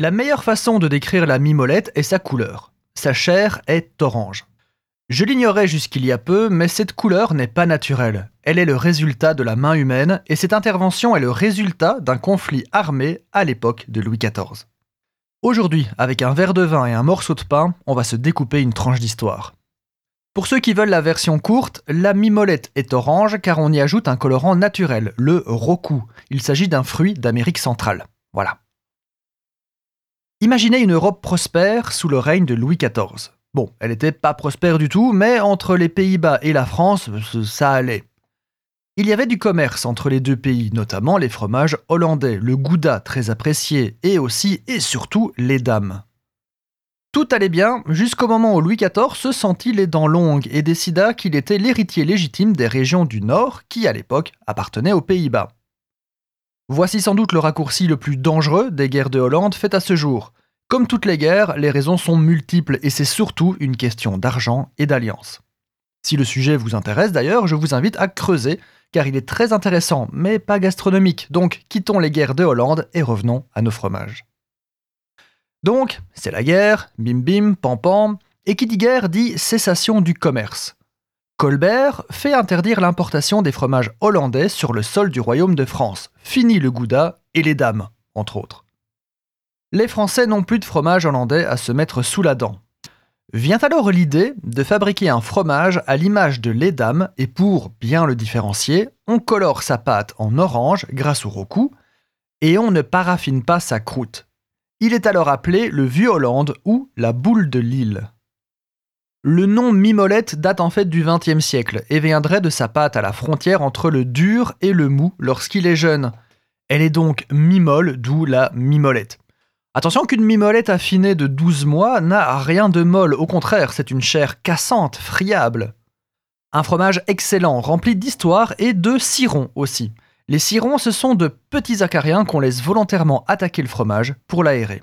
La meilleure façon de décrire la mimolette est sa couleur. Sa chair est orange. Je l'ignorais jusqu'il y a peu, mais cette couleur n'est pas naturelle. Elle est le résultat de la main humaine, et cette intervention est le résultat d'un conflit armé à l'époque de Louis XIV. Aujourd'hui, avec un verre de vin et un morceau de pain, on va se découper une tranche d'histoire. Pour ceux qui veulent la version courte, la mimolette est orange car on y ajoute un colorant naturel, le roku. Il s'agit d'un fruit d'Amérique centrale. Voilà. Imaginez une Europe prospère sous le règne de Louis XIV. Bon, elle n'était pas prospère du tout, mais entre les Pays-Bas et la France, ça allait. Il y avait du commerce entre les deux pays, notamment les fromages hollandais, le gouda très apprécié, et aussi et surtout les dames. Tout allait bien jusqu'au moment où Louis XIV se sentit les dents longues et décida qu'il était l'héritier légitime des régions du Nord qui, à l'époque, appartenaient aux Pays-Bas. Voici sans doute le raccourci le plus dangereux des guerres de Hollande faites à ce jour. Comme toutes les guerres, les raisons sont multiples et c'est surtout une question d'argent et d'alliance. Si le sujet vous intéresse d'ailleurs, je vous invite à creuser car il est très intéressant mais pas gastronomique. Donc quittons les guerres de Hollande et revenons à nos fromages. Donc, c'est la guerre, bim bim, pam pam, et qui dit guerre dit cessation du commerce. Colbert fait interdire l'importation des fromages hollandais sur le sol du royaume de France. Fini le gouda et les dames, entre autres. Les Français n'ont plus de fromage hollandais à se mettre sous la dent. Vient alors l'idée de fabriquer un fromage à l'image de lait dames et pour bien le différencier, on colore sa pâte en orange grâce au roku et on ne paraffine pas sa croûte. Il est alors appelé le Vieux Hollande ou la boule de Lille. Le nom mimolette date en fait du XXe siècle et viendrait de sa pâte à la frontière entre le dur et le mou lorsqu'il est jeune. Elle est donc mimole, d'où la mimolette. Attention qu'une mimolette affinée de 12 mois n'a rien de molle, au contraire, c'est une chair cassante, friable. Un fromage excellent, rempli d'histoire et de cirons aussi. Les cirons, ce sont de petits acariens qu'on laisse volontairement attaquer le fromage pour l'aérer.